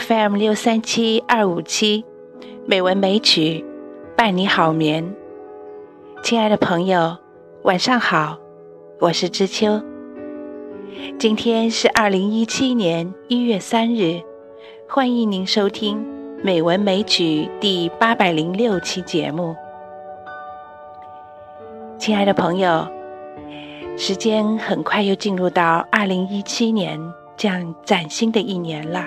FM 六三七二五七，美文美曲伴你好眠。亲爱的朋友，晚上好，我是知秋。今天是二零一七年一月三日，欢迎您收听《美文美曲》第八百零六期节目。亲爱的朋友，时间很快又进入到二零一七年这样崭新的一年了。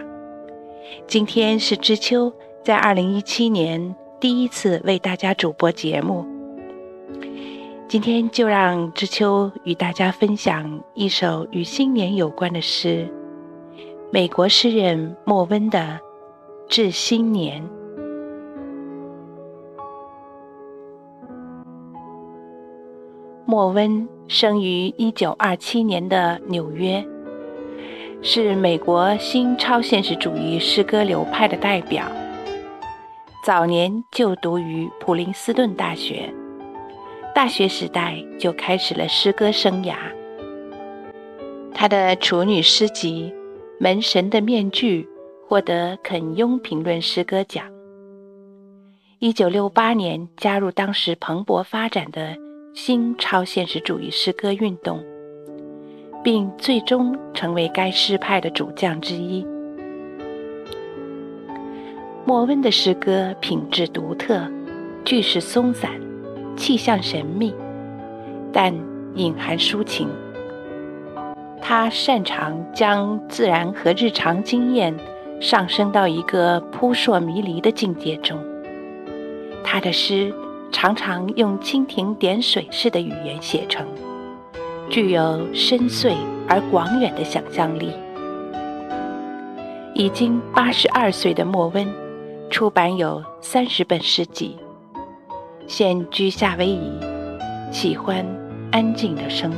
今天是知秋在二零一七年第一次为大家主播节目。今天就让知秋与大家分享一首与新年有关的诗——美国诗人莫温的《致新年》。莫温生于一九二七年的纽约。是美国新超现实主义诗歌流派的代表。早年就读于普林斯顿大学，大学时代就开始了诗歌生涯。他的处女诗集《门神的面具》获得肯雍评论诗歌奖。一九六八年加入当时蓬勃发展的新超现实主义诗歌运动。并最终成为该诗派的主将之一。莫温的诗歌品质独特，句式松散，气象神秘，但隐含抒情。他擅长将自然和日常经验上升到一个扑朔迷离的境界中。他的诗常常用蜻蜓点水式的语言写成。具有深邃而广远的想象力。已经八十二岁的莫温，出版有三十本诗集。现居夏威夷，喜欢安静的生活。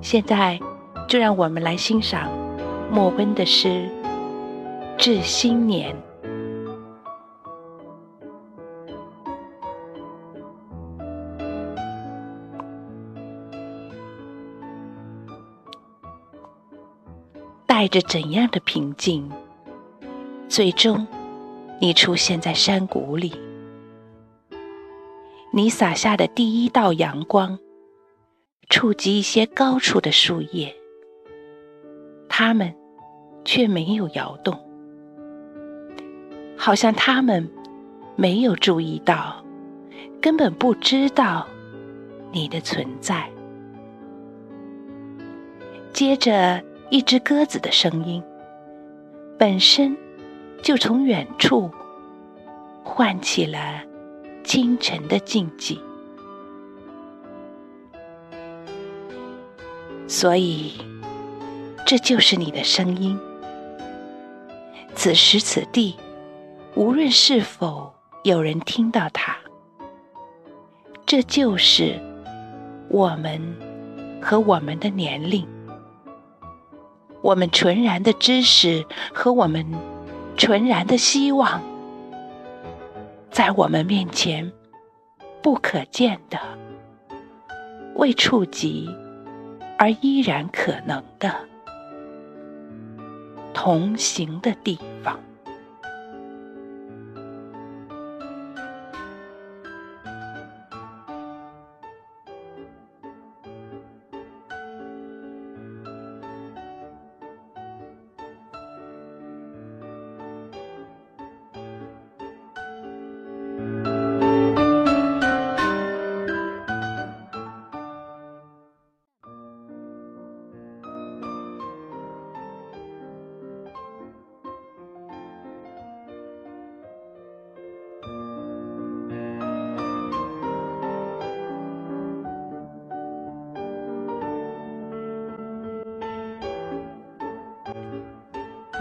现在，就让我们来欣赏莫温的诗《致新年》。带着怎样的平静，最终你出现在山谷里。你洒下的第一道阳光，触及一些高处的树叶，他们却没有摇动，好像他们没有注意到，根本不知道你的存在。接着。一只鸽子的声音，本身就从远处唤起了清晨的静寂。所以，这就是你的声音。此时此地，无论是否有人听到它，这就是我们和我们的年龄。我们纯然的知识和我们纯然的希望，在我们面前不可见的、未触及而依然可能的同行的地。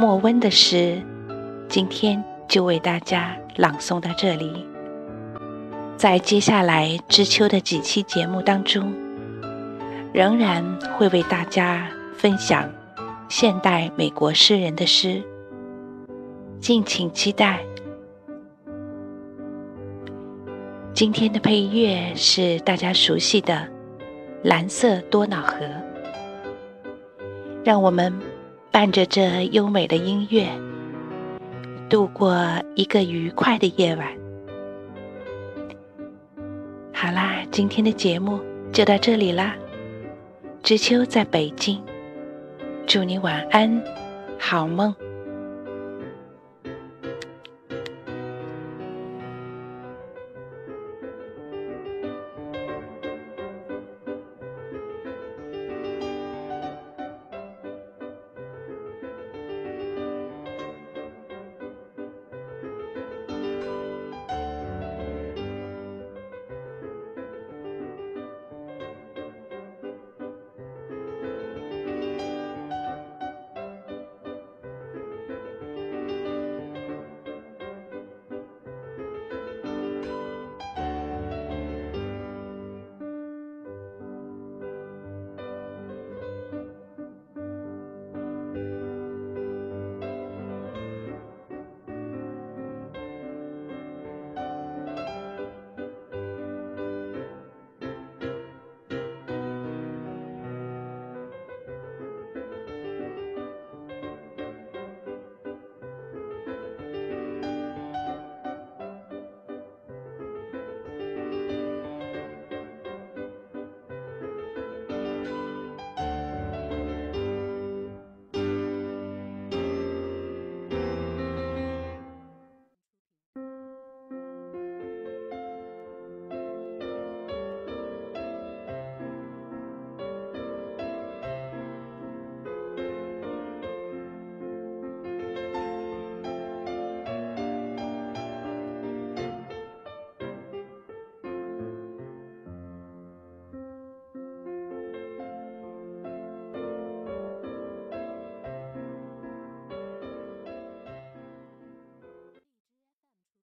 莫温的诗，今天就为大家朗诵到这里。在接下来知秋的几期节目当中，仍然会为大家分享现代美国诗人的诗，敬请期待。今天的配乐是大家熟悉的《蓝色多瑙河》，让我们伴着这优美的音乐，度过一个愉快的夜晚。好啦，今天的节目就到这里啦。知秋在北京，祝你晚安，好梦。